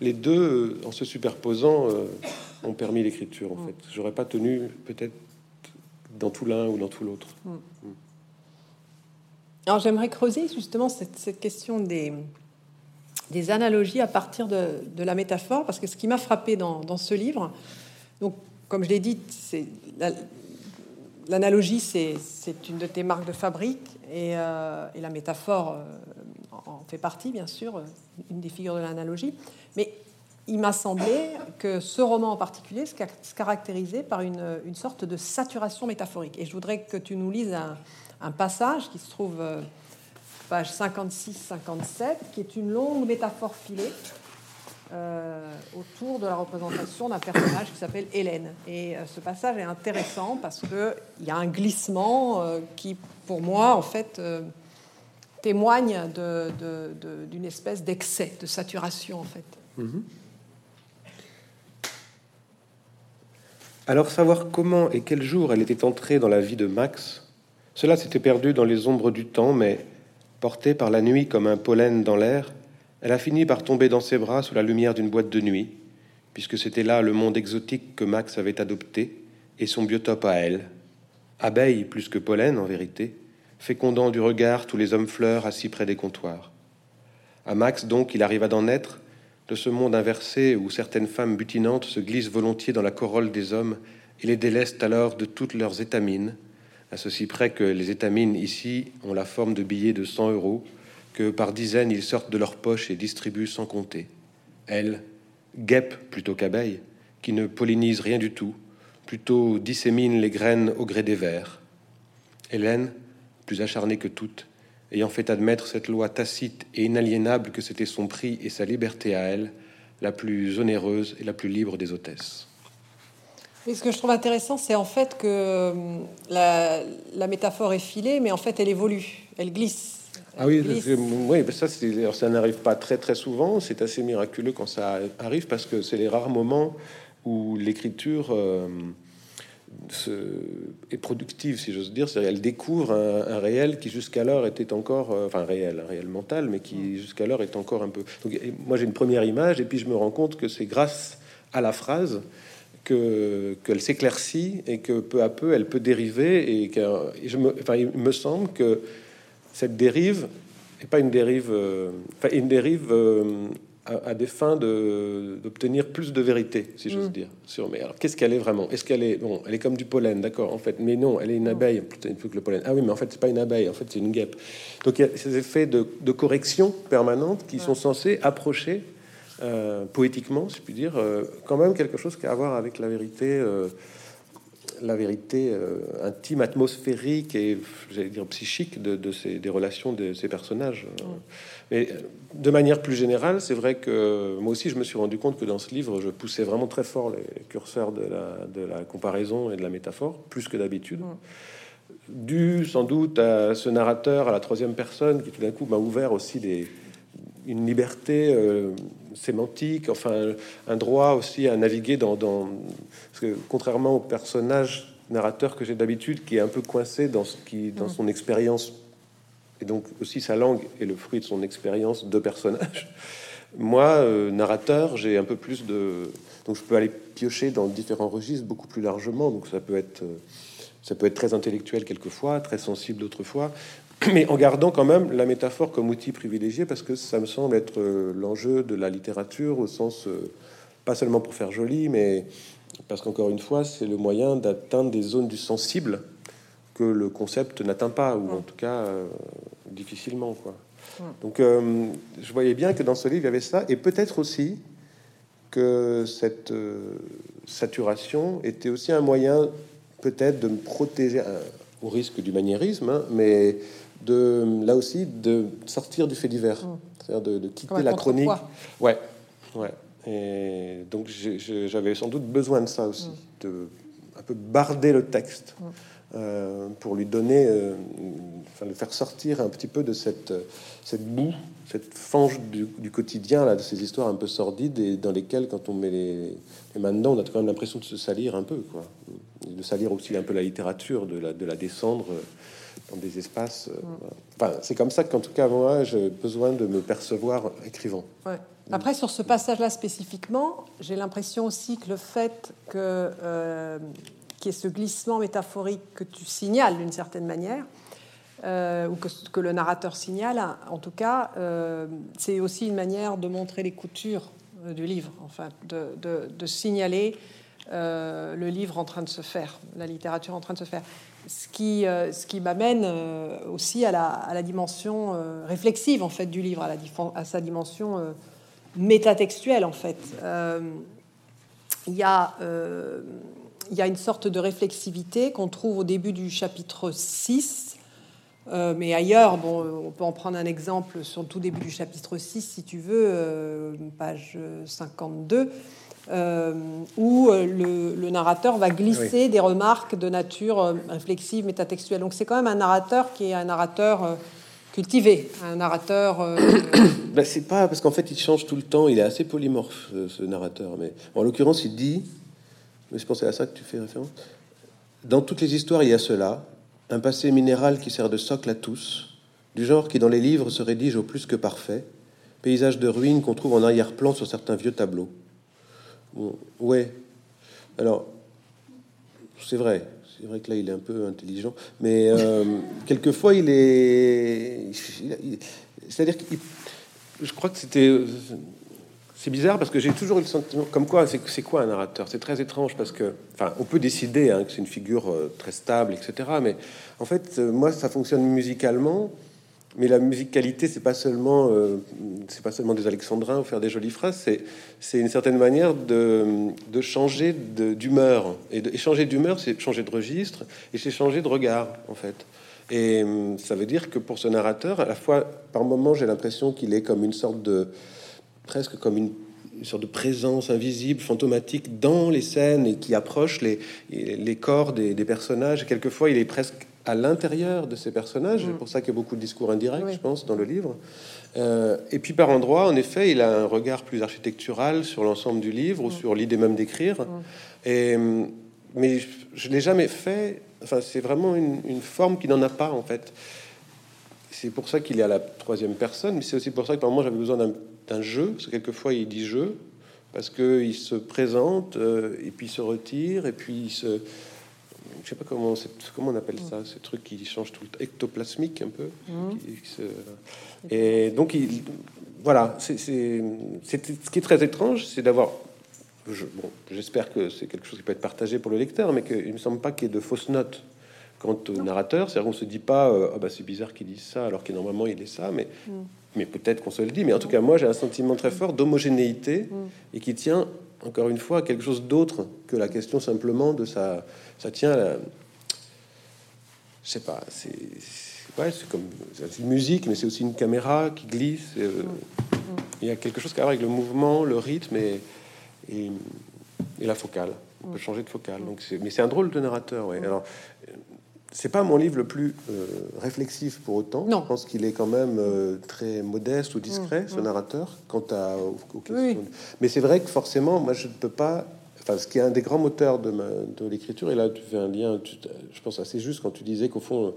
Les deux, euh, en se superposant, euh, ont permis l'écriture. En mm. fait, j'aurais pas tenu peut-être dans tout l'un ou dans tout l'autre. Mm. Mm. Alors j'aimerais creuser justement cette, cette, question des, des analogies à partir de, de, la métaphore, parce que ce qui m'a frappé dans, dans, ce livre, donc comme je l'ai dit, c'est L'analogie, c'est une de tes marques de fabrique et, euh, la métaphore euh, en fait partie, bien sûr, une des figures de l'analogie. Mais il m'a semblé que ce roman en particulier se caractérisait par une, sorte de saturation métaphorique. Et je voudrais que tu nous lises un, passage qui se trouve euh, page 56-57, qui est une longue métaphore filée autour de la représentation d'un personnage qui s'appelle Hélène. Et euh, ce passage est intéressant parce qu'il y a un glissement euh, qui, pour moi, en fait, témoigne d'une espèce d'excès, de saturation, en fait. Mhm. Alors savoir comment et quel jour elle était entrée dans la vie de Max, cela s'était perdu dans les ombres du temps, mais porté par la nuit comme un pollen dans l'air, elle a fini par tomber dans ses bras sous la lumière d'une boîte de nuit, puisque c'était là le monde exotique que Max avait adopté et son biotope à elle. Abeille plus que pollen, en vérité, fécondant du regard tous les hommes fleurs assis près des comptoirs. À Max, donc, il arriva d'en être, de ce monde inversé où certaines femmes butinantes se glissent volontiers dans la corolle des hommes et les délestent alors de toutes leurs étamines, à ceci près que les étamines ici ont la forme de billets de 100 euros, que par dizaines ils sortent de leur poche et distribuent sans compter. Elle, guêpe plutôt qu'abeille, qui ne pollinise rien du tout, plutôt dissémine les graines au gré des vers. Hélène, plus acharnée que toutes, ayant fait admettre cette loi tacite et inaliénable que c'était son prix et sa liberté à elle, la plus onéreuse et la plus libre des hôtesses. Et ce que je trouve intéressant, c'est en fait que hum, la, la métaphore est filée, mais en fait elle évolue, elle glisse. Ah oui, oui ça, ça n'arrive pas très très souvent. C'est assez miraculeux quand ça arrive parce que c'est les rares moments où l'écriture est productive, si j'ose dire. C'est-à-dire, elle découvre un, réel qui jusqu'alors était encore, euh, enfin réel, un réel mental, mais qui jusqu'alors est encore un peu. Donc, moi, j'ai une première image, et puis je me rends compte que c'est grâce à la phrase que qu'elle s'éclaircit et que peu à peu elle peut dériver et que je me, enfin, il me semble que cette dérive n'est pas une dérive, euh, une dérive euh, à, des fins d'obtenir plus de vérité, si j'ose mm. dire. Sur, mais alors, qu'est-ce qu'elle est vraiment? Est-ce qu'elle est bon Elle est comme du pollen, d'accord En fait, mais non, elle est une abeille plutôt que le pollen. Ah oui, mais en fait, c'est pas une abeille. En fait, c'est une guêpe. Donc, il y a ces effets de, correction permanente qui sont censés approcher euh, poétiquement, si je puis dire, euh, quand même quelque chose qui a à voir avec la vérité. La vérité euh, intime, atmosphérique et, j'allais dire, psychique de, ces, des relations de ces personnages. Mais de manière plus générale, c'est vrai que moi aussi, je me suis rendu compte que dans ce livre, je poussais vraiment très fort les curseurs de la, de la comparaison et de la métaphore, plus que d'habitude. Dû sans doute à ce narrateur, à la troisième personne, qui tout d'un coup m'a ouvert aussi des, une liberté euh, sémantique, enfin un droit aussi à naviguer dans, dans parce que contrairement au personnage narrateur que j'ai d'habitude, qui est un peu coincé dans ce qui, dans mm. son expérience, et donc aussi sa langue est le fruit de son expérience de personnage. Moi, euh, narrateur, j'ai un peu plus de, donc je peux aller piocher dans différents registres beaucoup plus largement. Donc ça peut être, euh, ça peut être très intellectuel quelquefois, très sensible d'autres fois, mais en gardant quand même la métaphore comme outil privilégié, parce que ça me semble être euh, l'enjeu de la littérature au sens, euh, pas seulement pour faire joli, mais parce qu'encore une fois, c'est le moyen d'atteindre des zones du sensible que le concept n'atteint pas, ou en tout cas euh, difficilement. Quoi. Donc je voyais bien que dans ce livre, il y avait ça, et peut-être aussi que cette saturation était aussi un moyen peut-être de me protéger, au risque du maniérisme, hein, mais de là aussi de sortir du fait divers, mm. c'est-à-dire de, quitter la chronique. Ouais, ouais. Et donc j'avais sans doute besoin de ça aussi, mm. de un peu barder le texte mm. euh, pour lui donner, euh, enfin le faire sortir un petit peu de cette cette boue, cette fange du, quotidien là, de ces histoires un peu sordides et dans lesquelles quand on met les, les mains dedans, on a quand même l'impression de se salir un peu, quoi, de salir aussi un peu la littérature, de la de la descendre dans des espaces. Euh, mm. Enfin, c'est comme ça qu'en tout cas, moi, j'ai besoin de me percevoir écrivant. Après, sur ce passage-là spécifiquement, j'ai l'impression aussi que le fait que euh, qu'il y ait ce glissement métaphorique que tu signales d'une certaine manière, euh, ou que, que, le narrateur signale, en tout cas, euh, c'est aussi une manière de montrer les coutures du livre, enfin, de, de, de signaler le livre en train de se faire, la littérature en train de se faire ce qui, euh, ce qui m'amène euh, aussi à la, dimension euh, réflexive en fait du livre, à, sa dimension métatextuelle en fait. Il y, a, une sorte de réflexivité qu'on trouve au début du chapitre 6, mais ailleurs, bon, on peut en prendre un exemple sur le tout début du chapitre 6 si tu veux, page 52 euh, où euh, le, narrateur va glisser des remarques de nature euh, réflexive, métatextuelle. Donc c'est quand même un narrateur qui est un narrateur cultivé, un narrateur. Ben, c'est pas parce qu'en fait il change tout le temps, il est assez polymorphe ce, narrateur. Mais en l'occurrence, il dit, mais je pensais à ça que tu fais référence. Dans toutes les histoires, il y a cela, un passé minéral qui sert de socle à tous, du genre qui dans les livres se rédige au plus que parfait, paysage de ruines qu'on trouve en arrière-plan sur certains vieux tableaux. Ouais. Alors, c'est vrai. C'est vrai que là, il est un peu intelligent. Mais euh, quelquefois, il est. C'est-à-dire que je crois que c'était. C'est bizarre parce que j'ai toujours eu le sentiment, comme quoi, c'est quoi un narrateur? C'est très étrange parce que, enfin, on peut décider hein, que c'est une figure euh, très stable, etc. Mais en fait, euh, moi, ça fonctionne musicalement mais la musicalité, c'est pas seulement, euh, c'est pas seulement des alexandrins ou faire des jolies phrases, c'est, une certaine manière de, de changer d'humeur. Et, de, changer d'humeur, c'est changer de registre et c'est changer de regard, en fait. Et hum, ça veut dire que pour ce narrateur, à la fois, par moment, j'ai l'impression qu'il est comme une sorte de, presque comme une, sorte de présence invisible, fantomatique dans les scènes et qui approche les, les corps des, des personnages. quelquefois, il est presque à l'intérieur de ces personnages. C'est pour ça qu'il y a beaucoup de discours indirects, je pense, dans le livre. Euh, et puis par endroits, en effet, il a un regard plus architectural sur l'ensemble du livre ou sur l'idée même d'écrire. Et mais je, ne l'ai jamais fait. Enfin, c'est vraiment une, forme qui n'en a pas en fait. C'est pour ça qu'il est à la troisième personne, mais c'est aussi pour ça que par moment j'avais besoin d'un jeu. Parce que quelquefois il dit jeu parce que il se présente euh, et puis il se retire et puis il se je sais pas comment, comment on appelle ça, ce truc qui change tout le temps, ectoplasmique un peu. Mmh. et donc, il, voilà, c'est ce qui est très étrange, c'est d'avoir. J'espère que c'est quelque chose qui peut être partagé pour le lecteur, mais qu'il ne me semble pas qu'il y ait de fausses notes quant au narrateur. C'est-à-dire qu'on se dit pas, euh, bah, c'est bizarre qu'il dise ça, alors que normalement il est ça, mais, mmh. mais peut-être qu'on se le dit. Mais en tout cas, moi, j'ai un sentiment très fort d'homogénéité mmh. et qui tient encore une fois, quelque chose d'autre que la question simplement de ça. Ça tient à la, je sais pas, c'est ouais, c'est comme une musique, mais c'est aussi une caméra qui glisse. Euh, il y a quelque chose qui a avec le mouvement, le rythme et, et, la focale. On peut changer de focale. Donc, mais c'est un drôle de narrateur. Ouais. Alors, c'est pas mon livre le plus euh, réflexif pour autant. Non. Je pense qu'il est quand même euh, très modeste ou discret, ce mmh, mmh. narrateur, quant à, questions. Mais c'est vrai que forcément, moi, je ne peux pas. Enfin, ce qui est un des grands moteurs de, de l'écriture, et là, tu fais un lien, je pense, assez juste quand tu disais qu'au fond,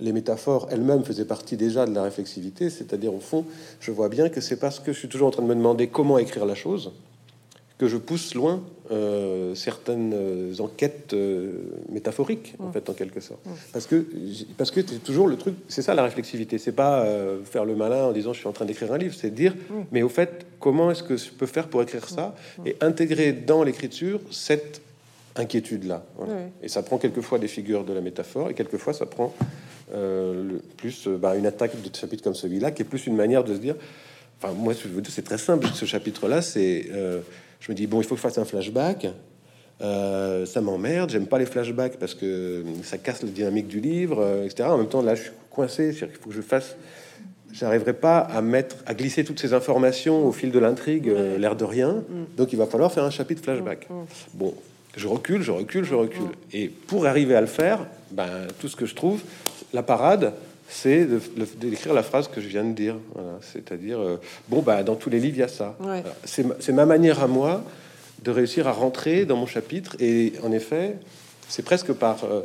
les métaphores elles-mêmes faisaient partie déjà de la réflexivité, c'est-à-dire, au fond, je vois bien que c'est parce que je suis toujours en train de me demander comment écrire la chose que je pousse loin euh, certaines euh, enquêtes euh, métaphoriques, en mm. fait, en quelque sorte. Mm. Parce que parce que c'est toujours le truc, c'est ça la réflexivité, c'est pas faire le malin en disant je suis en train d'écrire un livre, c'est dire mm. mais au fait comment est-ce que je peux faire pour écrire ça et intégrer dans l'écriture cette inquiétude là. Et ça prend quelquefois des figures de la métaphore et quelquefois ça prend le, plus bah, une attaque de chapitre comme celui-là qui est plus une manière de se dire. Enfin, moi, c'est très simple. Ce chapitre-là, c'est je me dis, bon, il faut que je fasse un flashback. Euh, ça m'emmerde, j'aime pas les flashbacks parce que ça casse la dynamique du livre, euh, etc. En même temps, là, je suis coincé, il faut que je fasse. J'arriverai pas à mettre, à glisser toutes ces informations au fil de l'intrigue, euh, l'air de rien. Mm. Donc, il va falloir faire un chapitre flashback. Mm, mm. Bon, je recule, je recule, je recule. Et pour arriver à le faire, ben, tout ce que je trouve, la parade, c'est d'écrire la phrase que je viens de dire. C'est-à-dire, euh, bon, bah, dans tous les livres, il y a ça. C'est ma manière à moi de réussir à rentrer dans mon chapitre. Et en effet, c'est presque par, euh,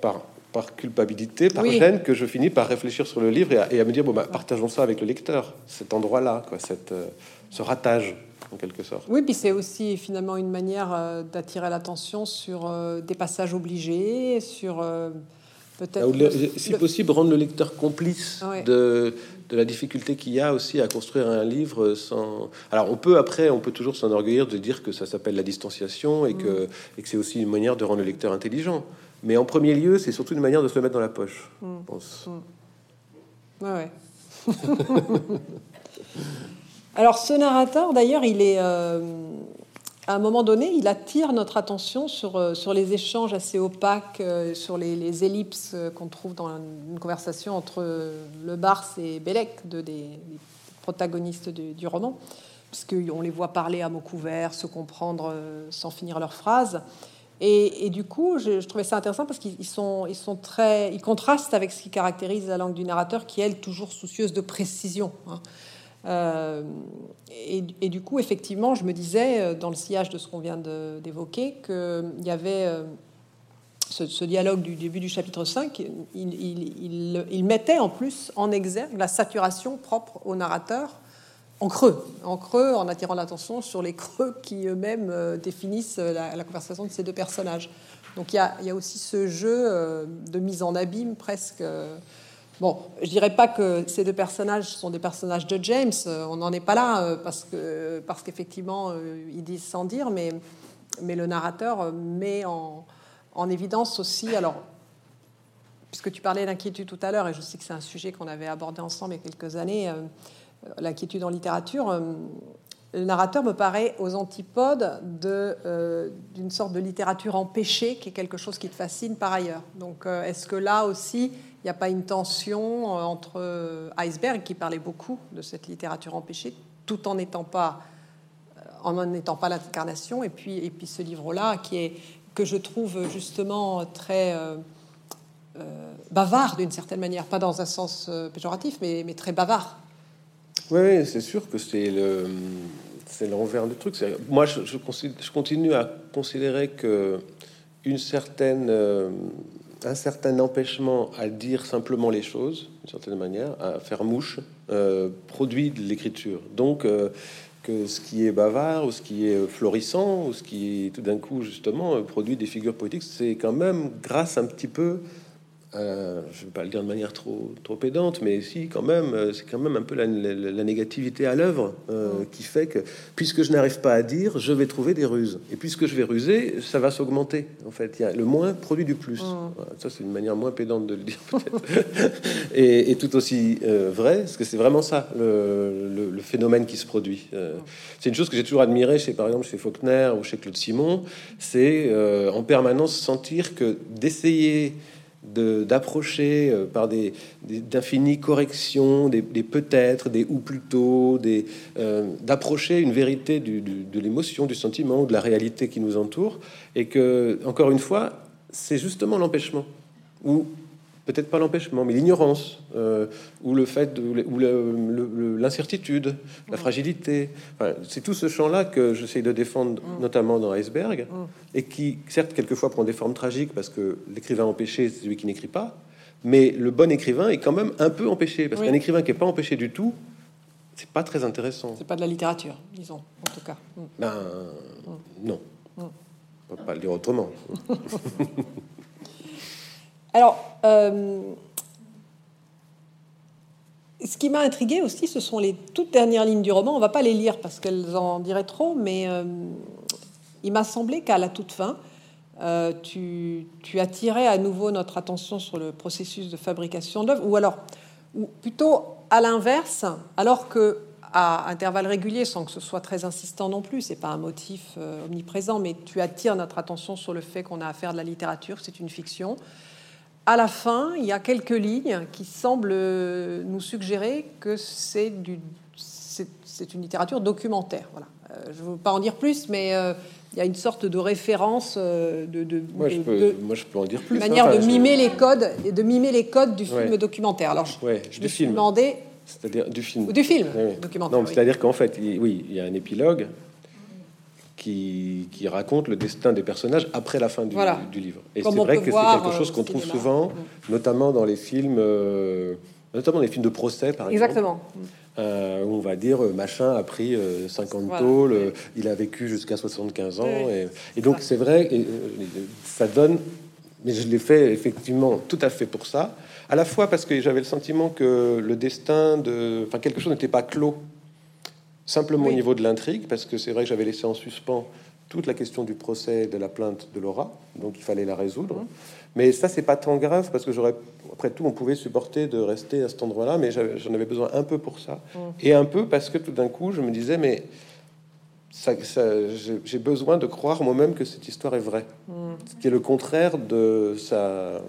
par, par, culpabilité, par gêne, que je finis par réfléchir sur le livre et à, me dire, bon, bah, partageons ça avec le lecteur, cet endroit-là, quoi, cette, euh, ce ratage. En quelque sorte. Oui, puis c'est aussi finalement une manière d'attirer l'attention sur des passages obligés, sur si possible, rendre le lecteur complice de, de, la difficulté qu'il y a aussi à construire un livre sans. Alors, on peut après, on peut toujours s'enorgueillir de dire que ça s'appelle la distanciation et que, mm. et que c'est aussi une manière de rendre le lecteur intelligent. Mais en premier lieu, c'est surtout une manière de se le mettre dans la poche, mm. je pense. Mm. Ouais, ouais. Alors, ce narrateur, d'ailleurs, il est. Euh, à un moment donné, il attire notre attention sur, euh, sur les échanges assez opaques, euh, sur les, ellipses euh, qu'on trouve dans une conversation entre le Bars et Bélec, deux des, protagonistes du, roman, puisqu'on les voit parler à mots couverts, se comprendre sans finir leurs phrases. Et, du coup, je, trouvais ça intéressant parce qu'ils sont, ils sont très, ils contrastent avec ce qui caractérise la langue du narrateur, qui est elle toujours soucieuse de précision. Hein. Euh, et, du coup, effectivement, je me disais, euh, dans le sillage de ce qu'on vient d'évoquer, qu'il y avait euh, ce, dialogue du début du chapitre 5, il, mettait en plus en exergue la saturation propre au narrateur en creux, en creux, en attirant l'attention sur les creux qui eux-mêmes définissent la, conversation de ces deux personnages. Donc il y a aussi ce jeu de mise en abîme presque Bon, je dirais pas que ces deux personnages sont des personnages de James, euh, on n'en est pas là, euh, parce que parce qu'effectivement, euh, ils disent sans dire, mais, mais le narrateur met en, en évidence aussi, alors, puisque tu parlais d'inquiétude tout à l'heure, et je sais que c'est un sujet qu'on avait abordé ensemble il y a quelques années, l'inquiétude en littérature, le narrateur me paraît aux antipodes d'une sorte de littérature empêchée, qui est quelque chose qui te fascine par ailleurs. Donc, est-ce que là aussi, il n'y a pas une tension euh, entre euh, Iceberg, qui parlait beaucoup de cette littérature empêchée, tout en n'étant pas, euh, en pas l'incarnation, et puis, et puis ce livre-là, qui est, que je trouve justement très, bavard d'une certaine manière, pas dans un sens péjoratif, mais, mais très bavard. Oui, c'est sûr que c'est le, c'est l'envers du truc. Moi, je, je, je, continue à considérer que une certaine, un certain empêchement à dire simplement les choses, d'une certaine manière, à faire mouche, euh, produit de l'écriture. Donc, euh, que ce qui est bavard ou ce qui est florissant ou ce qui est tout d'un coup justement produit des figures poétiques, c'est quand même grâce un petit peu euh, je ne vais pas le dire de manière trop, trop pédante, mais si, quand même, euh, c'est quand même un peu la, négativité à l'œuvre euh, qui fait que, puisque je n'arrive pas à dire, je vais trouver des ruses. Et puisque je vais ruser, ça va s'augmenter. En fait, il y a le moins produit du plus. ça, c'est une manière moins pédante de le dire, peut-être. et, tout aussi vrai, parce que c'est vraiment ça, le, le, phénomène qui se produit. c'est une chose que j'ai toujours admiré chez, par exemple, chez Faulkner ou chez Claude Simon, c'est en permanence sentir que d'essayer d'approcher euh, par des, d'infinies corrections, des, peut-être, des ou plutôt, des, euh, d'approcher une vérité de l'émotion, du sentiment, de la réalité qui nous entoure, et que, encore une fois, c'est justement l'empêchement, ou peut-être pas l'empêchement, mais l'ignorance, euh, ou le fait, de, ou l'incertitude, la fragilité. c'est tout ce champ-là que j'essaie de défendre, mm. notamment dans Iceberg, mm. et qui, certes, quelquefois prend des formes tragiques parce que l'écrivain empêché, c'est celui qui n'écrit pas, mais le bon écrivain est quand même un peu empêché, parce qu'un écrivain qui n'est pas empêché du tout, c'est pas très intéressant. C'est pas de la littérature, disons, en tout cas. Mm. Ben, non. On peut pas le dire autrement. Alors, euh, ce qui m'a intrigué aussi, ce sont les toutes dernières lignes du roman. On va pas les lire parce qu'elles en diraient trop, mais euh, il m'a semblé qu'à la toute fin, euh, tu, tu, attirais à nouveau notre attention sur le processus de fabrication d'œuvres, ou alors, ou plutôt à l'inverse, alors que à intervalles réguliers, sans que ce soit très insistant non plus, c'est pas un motif omniprésent, mais tu attires notre attention sur le fait qu'on a affaire de la littérature, c'est une fiction à la fin, il y a quelques lignes qui semblent nous suggérer que c'est une littérature documentaire. Voilà. Euh, je ne veux pas en dire plus, mais euh, il y a une sorte de référence euh, de, moi, je peux, en dire plus. Hein, manière de mimer les codes, de mimer les codes du film documentaire. Alors, je, ouais, je me suis demandé. C'est-à-dire du film. Du film documentaire. Non, c'est-à-dire qu'en fait, oui, il y a un épilogue qui, raconte le destin des personnages après la fin du, livre. Et c'est vrai que c'est quelque chose qu'on trouve souvent, mm. notamment dans les films, euh, notamment les films de procès, par exemple. Exactement. Euh, où on va dire euh, machin a pris 50 tôles, il a vécu jusqu'à 75 ans, et, donc c'est vrai, et, ça donne. Mais je l'ai fait effectivement tout à fait pour ça, à la fois parce que j'avais le sentiment que le destin de, enfin quelque chose n'était pas clos Simplement au niveau de l'intrigue, parce que c'est vrai que j'avais laissé en suspens toute la question du procès de la plainte de Laura, donc il fallait la résoudre. Mmh. Mais ça, c'est pas tant grave parce que j'aurais, après tout, on pouvait supporter de rester à cet endroit-là, mais j'en avais besoin un peu pour ça, mmh. et un peu parce que tout d'un coup, je me disais, mais ça, j'ai besoin de croire moi-même que cette histoire est vraie, mmh. ce qui est le contraire de ça.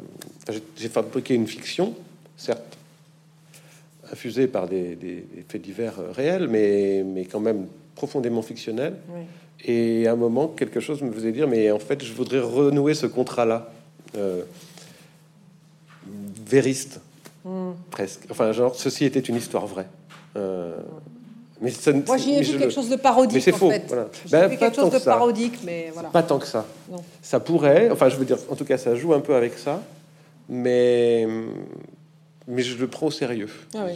J'ai fabriqué une fiction, certes, infusé par des, faits divers euh, réels, mais, mais quand même profondément fictionnels. Et à un moment, quelque chose me faisait dire, mais en fait, je voudrais renouer ce contrat-là, euh, vériste, hmm. presque. Enfin, genre, ceci était une histoire vraie. Euh, mais ça, Moi, j'y ai vu quelque chose de parodique. Mais c'est faux. Fait. Ben, quelque chose de parodique, mais voilà. Pas tant que ça. Ça pourrait. Enfin, je veux dire, en tout cas, ça joue un peu avec ça, mais mais je le prends au sérieux. Ah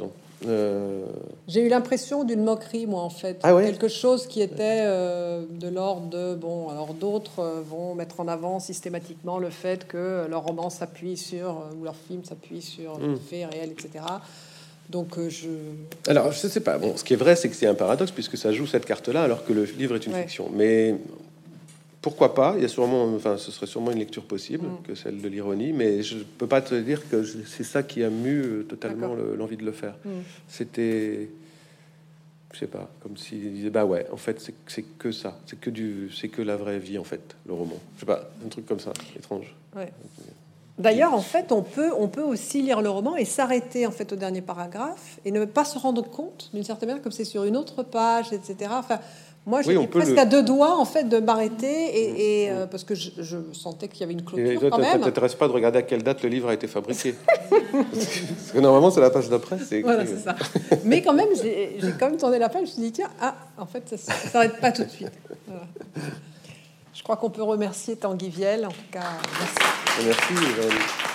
euh, J'ai eu l'impression d'une moquerie, moi, en fait. Ah Quelque chose qui était euh, de l'ordre de. Bon, alors d'autres euh, vont mettre en avant systématiquement le fait que leur roman s'appuie sur, ou leur film s'appuie sur des hmm. faits réels, etc. Donc je. Alors je sais pas. Bon, ce qui est vrai, c'est que c'est un paradoxe puisque ça joue cette carte-là, alors que le livre est une fiction. Mais pourquoi pas Il y a sûrement, enfin, ce serait sûrement une lecture possible mm. que celle de l'ironie, mais je peux pas te dire que c'est ça qui a mu euh, totalement l'envie de le faire. Mm. C'était, je sais pas, comme s'il disait bah ouais, en fait c'est que ça, c'est que du, c'est que la vraie vie en fait, le roman. Je sais pas, un truc comme ça, étrange. D'ailleurs, en fait, on peut, on peut aussi lire le roman et s'arrêter en fait au dernier paragraphe et ne pas se rendre compte d'une certaine manière, comme c'est sur une autre page, etc. Enfin, Moi, Oui, j'étais peut presque le- à deux doigts en fait de m'arrêter et, et, euh, parce que je, je sentais qu'il y avait une Et clôture toi, quand ça même. t'intéresse pas de regarder à quelle date le livre a été fabriqué Parce que normalement, c'est la page d'après. C'est écrit. Voilà, c'est ça. Mais quand même, j'ai quand même tourné la page. Je me suis dit tiens, ah, en fait, ça, ne s'arrête pas tout de suite. Voilà. Je crois qu'on peut remercier Tanguy Viel. En tout cas, merci. Merci.